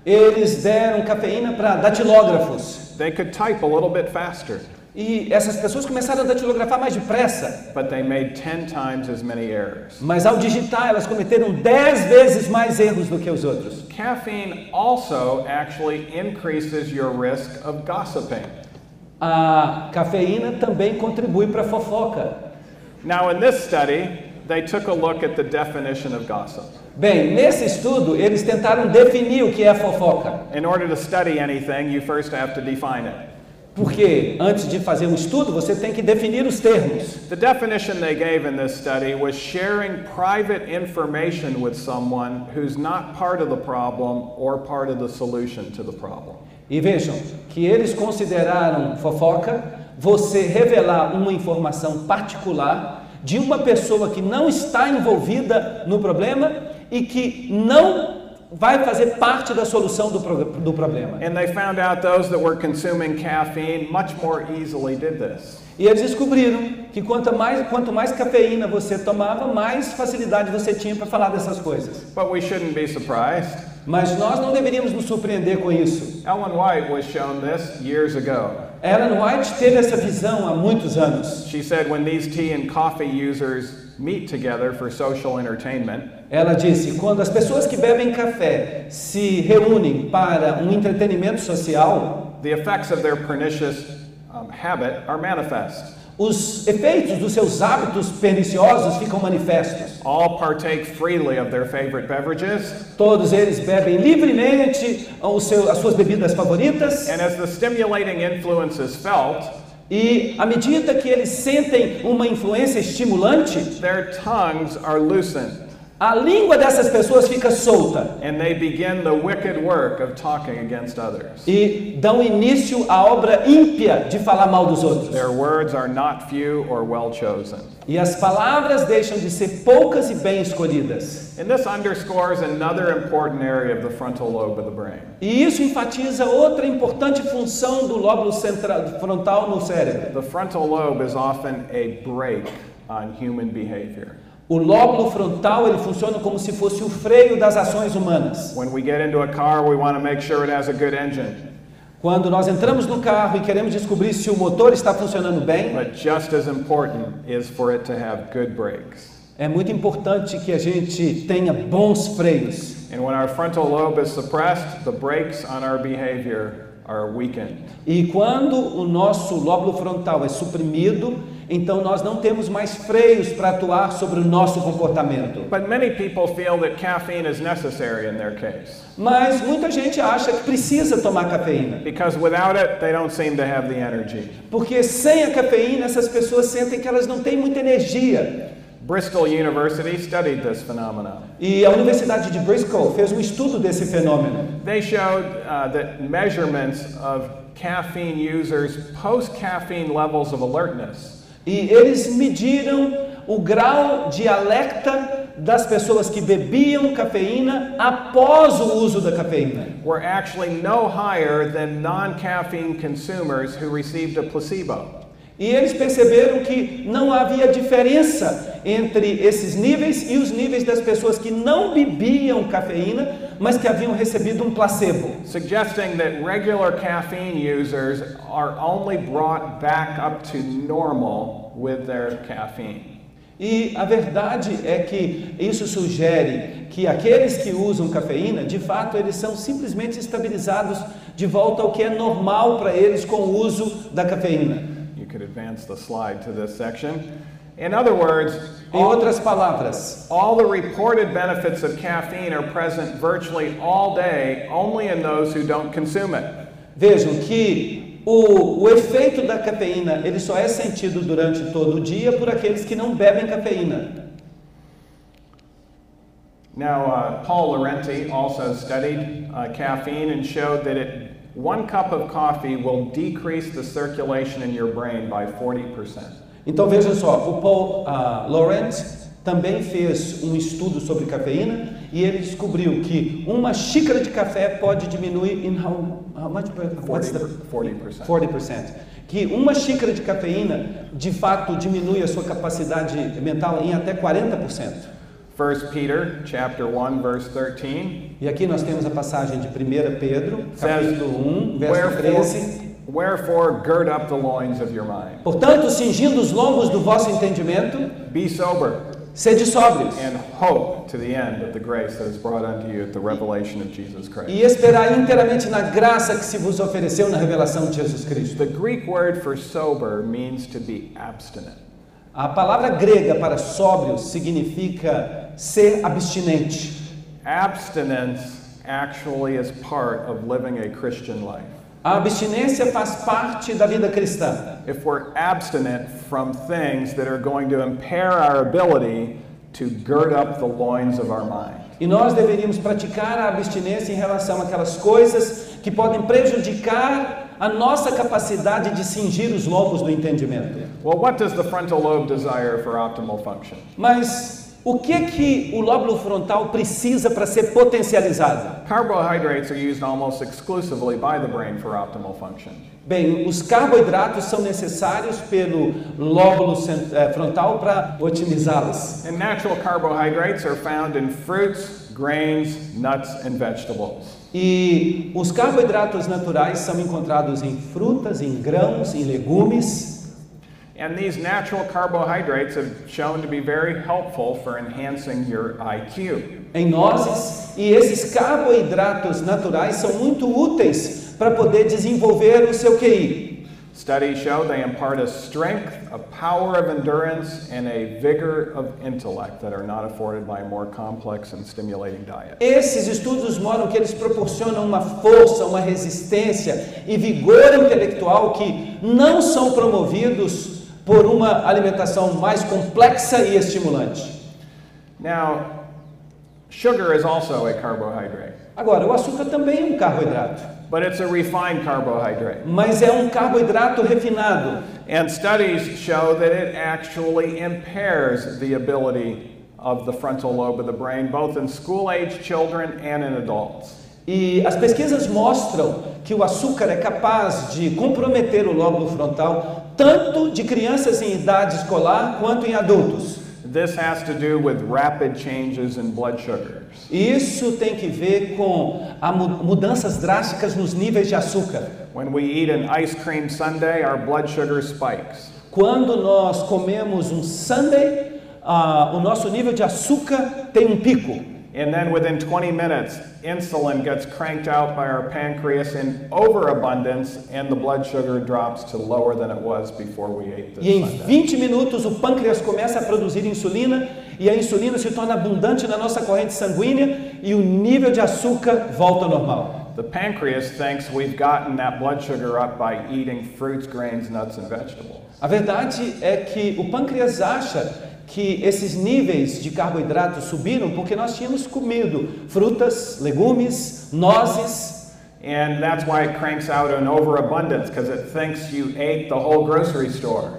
Eles deram cafeína para datilógrafos. They could type a little bit faster, E essas pessoas começaram a datilografar mais depressa. but they made 10 times as many errors. Mas ao digitar, elas cometeram 10 vezes mais erros do que os outros. Caffeine also actually increases your risk of gossiping. A cafeína também contribui para fofoca. Now, in this study, they took a look at the definition of gossip. Bem, nesse estudo, eles tentaram definir o que é fofoca. In order to study anything, you first have to define it. Porque antes de fazer um estudo, você tem que definir os termos. The definition they gave in this study was sharing private information with someone who's not part of the problem or part of the solution to the problem. E vejam que eles consideraram fofoca você revelar uma informação particular de uma pessoa que não está envolvida no problema e que não vai fazer parte da solução do, pro- do problema. And they found out those that were consuming caffeine much more easily did this. E eles descobriram que quanto mais, quanto mais cafeína você tomava, mais facilidade você tinha para falar dessas coisas. But we shouldn't be surprised. Mas nós não deveríamos nos surpreender com isso. Ellen White was shown this years ago. Ellen White teve essa visão há muitos anos. She said when these tea and coffee users meet together for social entertainment, Ela disse: quando as pessoas que bebem café se reúnem para um entretenimento social, the effects of their pernicious um, habit are manifest. os efeitos dos seus hábitos perniciosos ficam manifestos. All partake freely of their favorite beverages, Todos eles bebem livremente os seus- as suas bebidas favoritas. and as the stimulating influence is felt, E à medida que eles sentem uma influência estimulante, their tongues are loosened, a língua dessas pessoas fica solta and they begin the wicked work of talking against others. e dão início à obra ímpia de falar mal dos outros. Their words are not few or well chosen. E as palavras deixam de ser poucas e bem escolhidas. And this underscores another important area of the frontal lobe of the brain. E isso enfatiza outra importante função do lóbulo central, frontal no cérebro. The frontal lobe is often a brake on human behavior. O lóbulo frontal ele funciona como se fosse o freio das ações humanas. Car, sure. Quando nós entramos no carro e queremos descobrir se o motor está funcionando bem, But just as important is for it to have good brakes. é muito importante que a gente tenha bons freios. And when our frontal lobe is suppressed, the brakes on our behavior are weakened. E quando o nosso lóbulo frontal é suprimido, então nós não temos mais freios para atuar sobre o nosso comportamento. But many people feel that caffeine is necessary in their case Mas muita gente acha que precisa tomar cafeína, it, porque sem a cafeína essas pessoas sentem que elas não têm muita energia. Bristol University studied this phenomenon. E a Universidade de Bristol fez um estudo desse fenômeno. They showed uh, that measurements of caffeine users post caffeine levels of alertness E eles mediram o grau de alerta das pessoas que bebiam cafeína após o uso da cafeína. were actually no higher than non caffeine consumers who received a placebo. E eles perceberam que não havia diferença entre esses níveis e os níveis das pessoas que não bebiam cafeína, mas que haviam recebido um placebo. suggesting that regular caffeine users are only brought back up to normal with their caffeine. E a verdade é que isso sugere que aqueles que usam cafeína, de fato, eles são simplesmente estabilizados de volta ao que é normal para eles com o uso da cafeína. Could advance the slide to this section. In other words, Em outras palavras, all the reported benefits of caffeine are present virtually all day only in those who don't consume it. vejam que o, o efeito da cafeína ele só é sentido durante todo o dia por aqueles que não bebem cafeína. Now, uh, Paul Laurenti also studied uh, caffeine and showed that it, one cup of coffee will decrease the circulation in your brain by 40%. Então vejam só, o Paul ah, Lawrence também fez um estudo sobre cafeína e ele descobriu que uma xícara de café pode diminuir in how, how much per- what's the- 40%. 40%. Que uma xícara de cafeína de fato diminui a sua capacidade mental em até 40%. 1 Peter chapter 1 verse 13 E aqui nós temos a passagem de 1 Pedro, capítulo 1, verso 13. Wherefore, gird up the loins of your mind. Portanto, cingindo os lombos do vosso entendimento, Be sober sede sóbrios. and hope to the end of the grace that is brought unto you at the revelation of Jesus Christ. E esperar inteiramente na graça que se vos ofereceu na revelação de Jesus Cristo. The Greek word for sober means to be abstinent. A palavra grega para sóbrio significa ser abstinente. Abstinence actually is part of living a Christian life. A abstinência faz parte da vida cristã. If we're abstinent from things that are going to impair our ability to gird up the loins of our mind. E nós deveríamos praticar a abstinência em relação àquelas coisas que podem prejudicar a nossa capacidade de cingir os lombos do entendimento. Well, what does the frontal lobe desire for optimal function? Mas o que que o lóbulo frontal precisa para ser potencializado? Carbohydrates are used almost exclusively by the brain for optimal function. Bem, os carboidratos são necessários pelo lóbulo eh, frontal para otimizá-los. And natural carbohydrates are found in fruits, grains, nuts, and vegetables. E os carboidratos naturais são encontrados em frutas, em grãos, em legumes. And these natural carbohydrates have shown to be very helpful for enhancing your IQ. em nozes e esses carboidratos naturais são muito úteis para poder desenvolver o seu QI. Studies show they impart a strength, a power of endurance, and a vigor of intellect that are not afforded by a more complex and stimulating diet. Esses estudos mostram que eles proporcionam uma força, uma resistência e vigor intelectual que não são promovidos por uma alimentação mais complexa e estimulante. Now, sugar is also a carbohydrate, Agora, o açúcar também é um carboidrato, but it's a refined carbohydrate. mas é um carboidrato refinado. And studies show that it actually impairs the ability of the frontal lobe of the brain, both in school age children and in adults. E as pesquisas mostram que o açúcar é capaz de comprometer o lóbulo frontal tanto de crianças em idade escolar quanto em adultos. This has to do with rapid changes in blood sugars. Isso tem que ver com mudanças drásticas nos níveis de açúcar. When we eat an ice cream sundae, our blood sugar spikes. Quando nós comemos um sundae, ah, o nosso nível de açúcar tem um pico. And then within 20 minutes, insulin gets cranked out by our pancreas in overabundance, and the blood sugar drops to lower than it was before we ate the E em sundae. 20 minutos o pâncreas começa a produzir insulina e a insulina se torna abundante na nossa corrente sanguínea e o nível de açúcar volta ao normal. The pancreas thinks we've gotten that blood sugar up by eating fruits, grains, nuts, and vegetables. A verdade é que o pâncreas acha que esses níveis de carboidrato subiram porque nós tínhamos comido frutas, legumes, nozes, And that's why it cranks out an overabundance, because it thinks you ate the whole grocery store.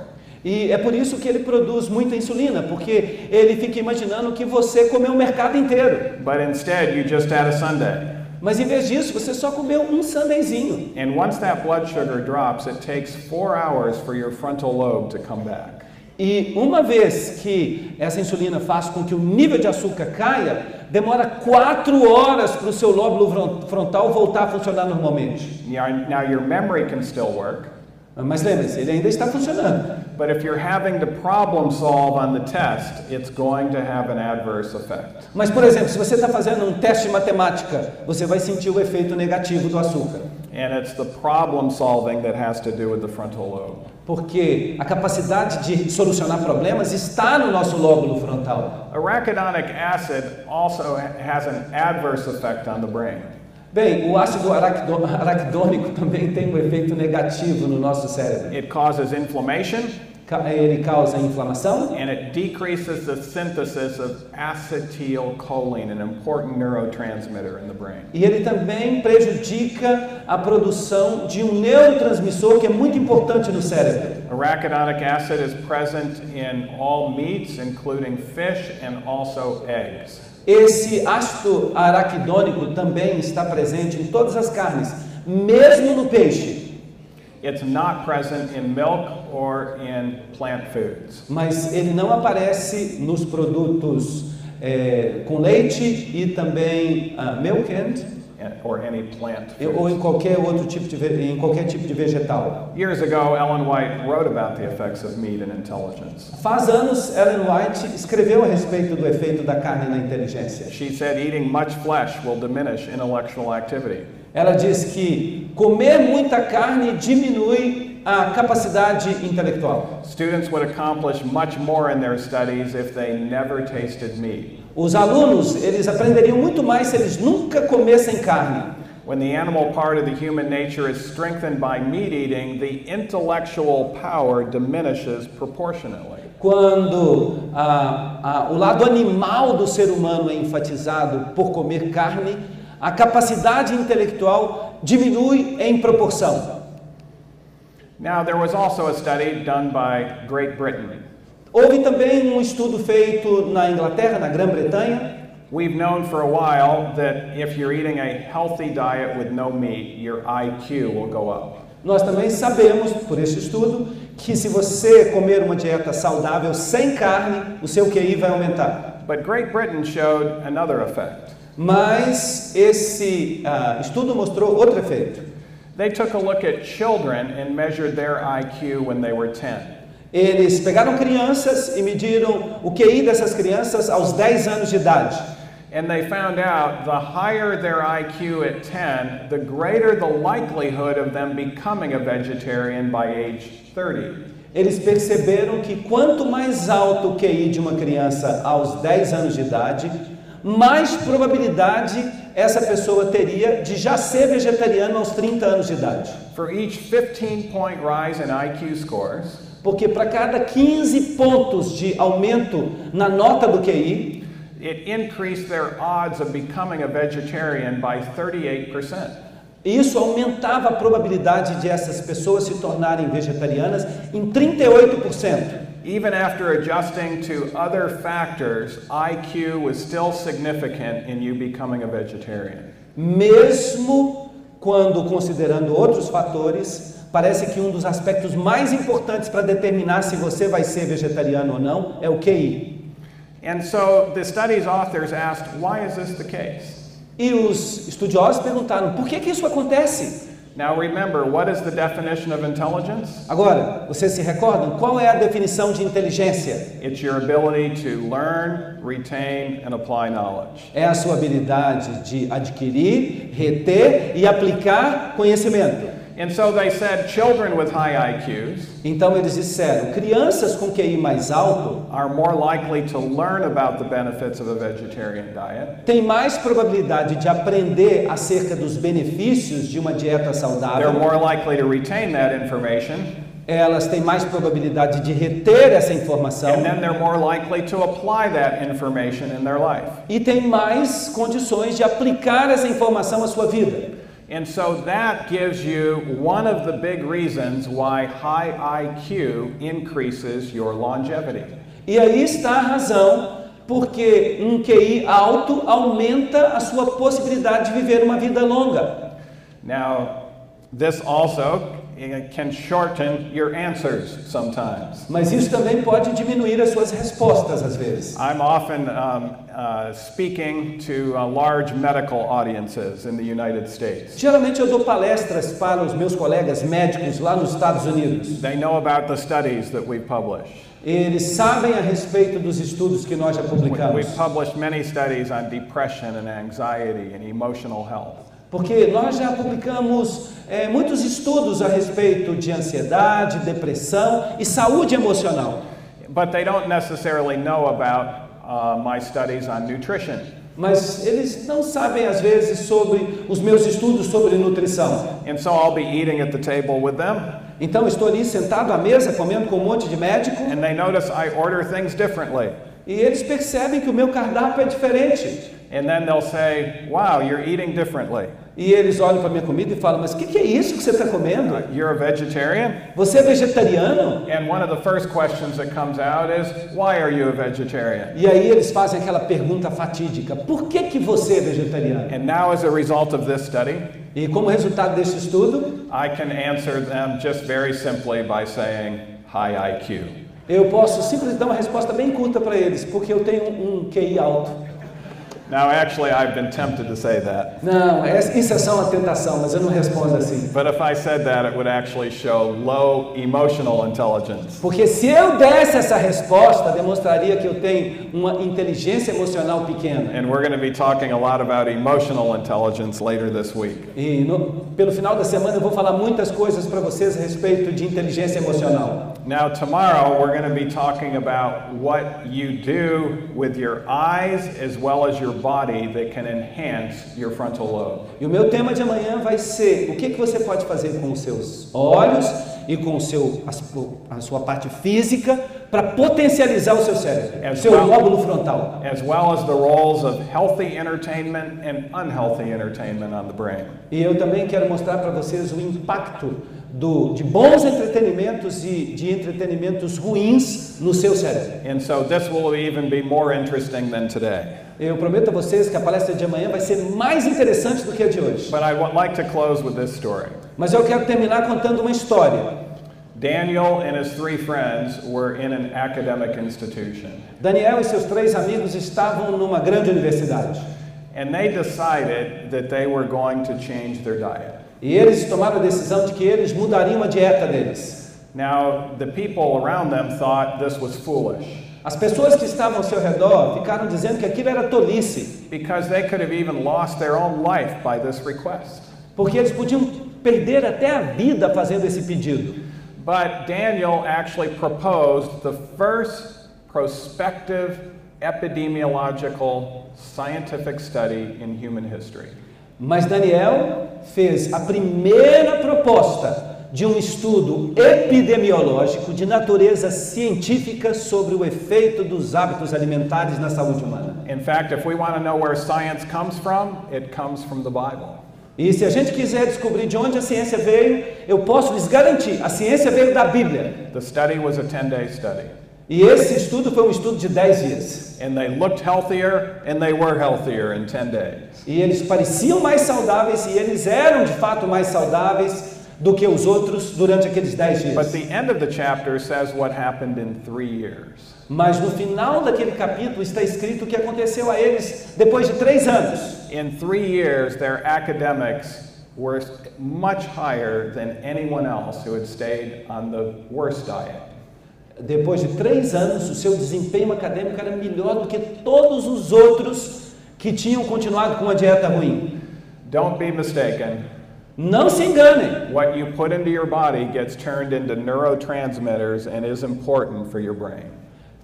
e é por isso que ele produz muita insulina, porque ele fica imaginando que você comeu o mercado inteiro. But instead, you just had a sundae. Mas em vez disso, você só comeu um sandeizinho. And once that blood sugar drops, it takes four hours for your frontal lobe to come back. E uma vez que essa insulina faz com que o nível de açúcar caia, demora quatro horas para o seu lóbulo fron- frontal voltar a funcionar normalmente. Now, now your memory can still work, Mas lembre-se, ele ainda está funcionando. but if you're having to problem solve on the test, it's going to have an adverse effect. Mas, por exemplo, se você está fazendo um teste de matemática, você vai sentir o efeito negativo do açúcar. And it's the problem solving that has to do with the frontal lobe. Porque a capacidade de solucionar problemas está no nosso lóbulo frontal. Arachidonic acid also ha- has an adverse effect on the brain. Bem, o ácido araquidônico também tem um efeito negativo no nosso cérebro. It causes inflammation Ele causa inflamação and it decreases the synthesis of acetylcholine, an important neurotransmitter in the brain. e ele também prejudica a produção de um neurotransmissor que é muito importante no cérebro. Arachidonic acid is present in all meats, including fish and also eggs. Esse ácido araquidônico também está presente em todas as carnes, mesmo no peixe. It's not present in milk or in plant foods. Mas ele não aparece nos produtos eh, com leite e também ah, milk and, Or any plant ou em qualquer outro tipo de em qualquer tipo de vegetal. Years ago, Ellen White wrote about the effects of meat and intelligence. Faz anos Ellen White escreveu a respeito do efeito da carne na inteligência. She said eating much flesh will diminish intellectual activity. Ela diz que comer muita carne diminui a capacidade intelectual. Students would accomplish much more in their studies if they never tasted meat. Os alunos, eles aprenderiam muito mais se eles nunca comessem carne. When the animal part of the human nature is strengthened by meat eating, the intellectual power diminishes proportionately. quando ah, ah, o lado animal do ser humano é enfatizado por comer carne, a capacidade intelectual diminui em proporção. Now, there was also a study done by Great Britain. Houve também um estudo feito na Inglaterra, na Grã-Bretanha. We've known for a while that if you're eating a healthy diet with no meat, your IQ will go up. Nós também sabemos, por esse estudo, que se você comer uma dieta saudável sem carne, o seu QI vai aumentar. But Great Britain showed another effect. Mas esse ah, estudo mostrou outro efeito. They took a look at children and measured their IQ when they were 10. Eles pegaram crianças e mediram o QI dessas crianças aos 10 anos de idade. And they found out the higher their IQ at 10, the greater the likelihood of them becoming a vegetarian by age 30. Eles perceberam que quanto mais alto o QI de uma criança aos 10 anos de idade, mais probabilidade essa pessoa teria de já ser vegetariano aos 30 anos de idade. For each 15 point rise in IQ scores, Porque para cada 15 pontos de aumento na nota do QI, it increased their odds of becoming a vegetarian by 38%. isso aumentava a probabilidade de essas pessoas se tornarem vegetarianas em 38%. Even after adjusting to other factors, IQ was still significant in you becoming a vegetarian. Mesmo quando considerando outros fatores, parece que um dos aspectos mais importantes para determinar se você vai ser vegetariano ou não é o QI. And so the study's authors asked, why is this the case? E os estudiosos perguntaram: por que, que isso acontece? Now remember, what is the definition of intelligence? Agora, vocês se recordam qual é a definição de inteligência? It's your ability to learn, retain, and apply knowledge. É a sua habilidade de adquirir, reter e aplicar conhecimento. And so they said children with high IQs Então eles disseram: crianças com QI mais alto are more likely to learn about the benefits of a vegetarian diet. têm mais probabilidade de aprender acerca dos benefícios de uma dieta They're saudável. more likely to retain that information, Elas têm mais probabilidade de reter essa informação and then they're more likely to apply that information in their life. e têm mais condições de aplicar essa informação à sua vida. And so that gives you one of the big reasons why high IQ increases your longevity. E aí está a razão porque um QI alto aumenta a sua possibilidade de viver uma vida longa. Now, this also can shorten your answers sometimes. Mas isso também pode diminuir as suas respostas às vezes. I'm often um, uh, speaking to uh, large medical audiences in the United States. Geralmente eu dou palestras para os meus colegas médicos lá nos Estados Unidos. They know about the studies that we publish. Eles sabem a respeito dos estudos que nós já We- publicamos. We've published many studies on depression and anxiety and emotional health. Porque nós já publicamos eh, muitos estudos a respeito de ansiedade, depressão e saúde emocional. But they don't necessarily know about uh, my studies on nutrition. Mas eles não sabem às vezes sobre os meus estudos sobre nutrição. And so I'll be eating at the table with them, Então estou ali sentado à mesa comendo com um monte de médico and they notice I order things differently. e eles percebem que o meu cardápio é diferente. And then they'll say, Wow, you're eating differently. E eles olham para minha comida e falam: Mas o que, que é isso que você está comendo? Uh, You're a vegetarian? Você é vegetariano? And one of the first questions that comes out is, Why are you a vegetarian? E aí eles fazem aquela pergunta fatídica: Por que, que você é vegetariano? And now, as a result of this study, E como resultado desse estudo, I can answer them just very simply by saying, High IQ. eu posso simplesmente dar uma resposta bem curta para eles, porque eu tenho um, um QI alto. Now, actually, I've been tempted to say that. Não, isso é só uma tentação, mas eu não respondo assim. But if I said that, it would actually show low emotional intelligence. Porque se eu desse essa resposta, demonstraria que eu tenho uma inteligência emocional pequena. And we're going to be talking a lot about emotional intelligence later this week. E no- pelo final da semana eu vou falar muitas coisas para vocês a respeito de inteligência emocional. Now, tomorrow, we're going to be talking about what you do with your eyes as well as your body that can enhance your frontal lobe. E o meu tema de amanhã vai ser o que, que você pode fazer com os seus olhos e com o seu, a, a sua parte física para potencializar o seu cérebro, o seu só- lóbulo frontal. as well as the roles of healthy entertainment and unhealthy entertainment on the brain. E eu também quero mostrar para vocês o impacto do, de bons entretenimentos e de entretenimentos ruins no seu cérebro. And so this will even be more interesting than today. Eu prometo a vocês que a palestra de amanhã vai ser mais interessante do que a de hoje. But I would like to close with this story. Mas eu quero terminar contando uma história. Daniel and his three friends were in an academic institution, Daniel e seus três amigos estavam numa grande universidade. and they decided that they were going to change their diet. E eles tomaram a decisão de que eles mudariam a dieta deles. Now, the people around them thought this was foolish As pessoas que estavam ao seu redor ficaram dizendo que aquilo era tolice, because they could have even lost their own life by this request. porque eles podiam perder até a vida fazendo esse pedido. But Daniel actually proposed the first prospective epidemiological scientific study in human history. Mas Daniel fez a primeira proposta de um estudo epidemiológico de natureza científica sobre o efeito dos hábitos alimentares na saúde humana. In fact, if we want to know where science comes from, it comes from the Bible. E se a gente quiser descobrir de onde a ciência veio, eu posso lhes garantir, a ciência veio da Bíblia. The study was a 10 day study. E esse estudo foi um estudo de 10 dias. And they looked healthier and they were healthier in 10 days. E eles pareciam mais saudáveis e eles eram de fato mais saudáveis do que os outros durante aqueles 10 But dias. the end of the chapter says what happened in three years. Mas no final daquele capítulo está escrito o que aconteceu a eles depois de três anos. In three years, their academics were much higher than anyone else who had stayed on the worst diet. Depois de três anos, o seu desempenho acadêmico era melhor do que todos os outros que tinham continuado com a dieta ruim. Don't be mistaken. Não se enganem. What you put into your body gets turned into neurotransmitters and is important for your brain.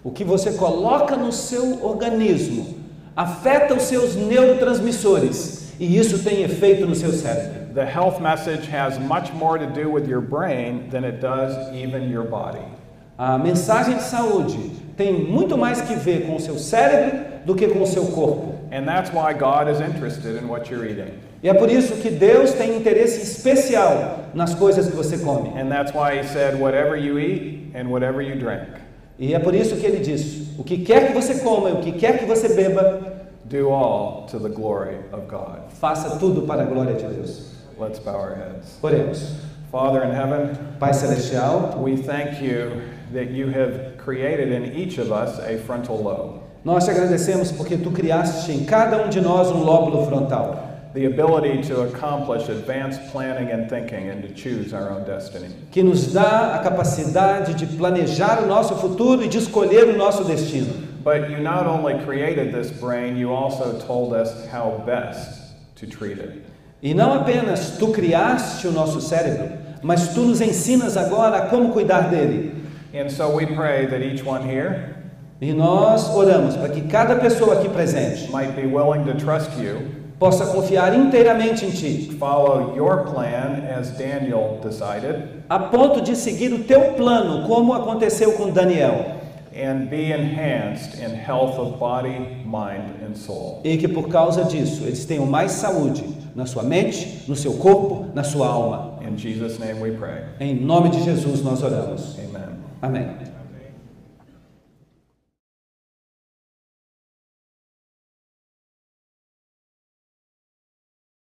O que você coloca no seu organismo afeta os seus neurotransmissores e isso tem efeito no seu cérebro. The health message has much more to do with your brain than it does even your body. A mensagem de saúde tem muito mais que ver com o seu cérebro do que com o seu corpo. And that's why God is interested in what you're eating. E é por isso que Deus tem interesse especial nas coisas que você come. And that's why He said, whatever you eat and whatever you drink, E é por isso que ele diz: o que quer que você coma e o que quer que você beba, do all to the glory of God. faça tudo para a glória de Deus. Let's bow our heads. Oremos. Father in heaven, Pai celestial, we thank you that you have created in each of us a frontal lobe, nós te agradecemos porque tu criaste em cada um de nós um lóbulo frontal, the ability to accomplish advanced planning and thinking and to choose our own destiny. que nos dá a capacidade de planejar o nosso futuro e de escolher o nosso destino. But you not only created this brain, you also told us how best to treat it. E não apenas tu criaste o nosso cérebro, mas tu nos ensinas agora como cuidar dele. And so we pray that each one here E nós oramos para que cada pessoa aqui presente might be willing to trust you, possa confiar inteiramente em ti, follow your plan as Daniel decided, a ponto de seguir o teu plano, como aconteceu com Daniel, and be enhanced in health of body, mind, and soul. e que por causa disso eles tenham mais saúde na sua mente, no seu corpo, na sua alma. In Jesus' name we pray. Em nome de Jesus nós oramos. Amen. Amém.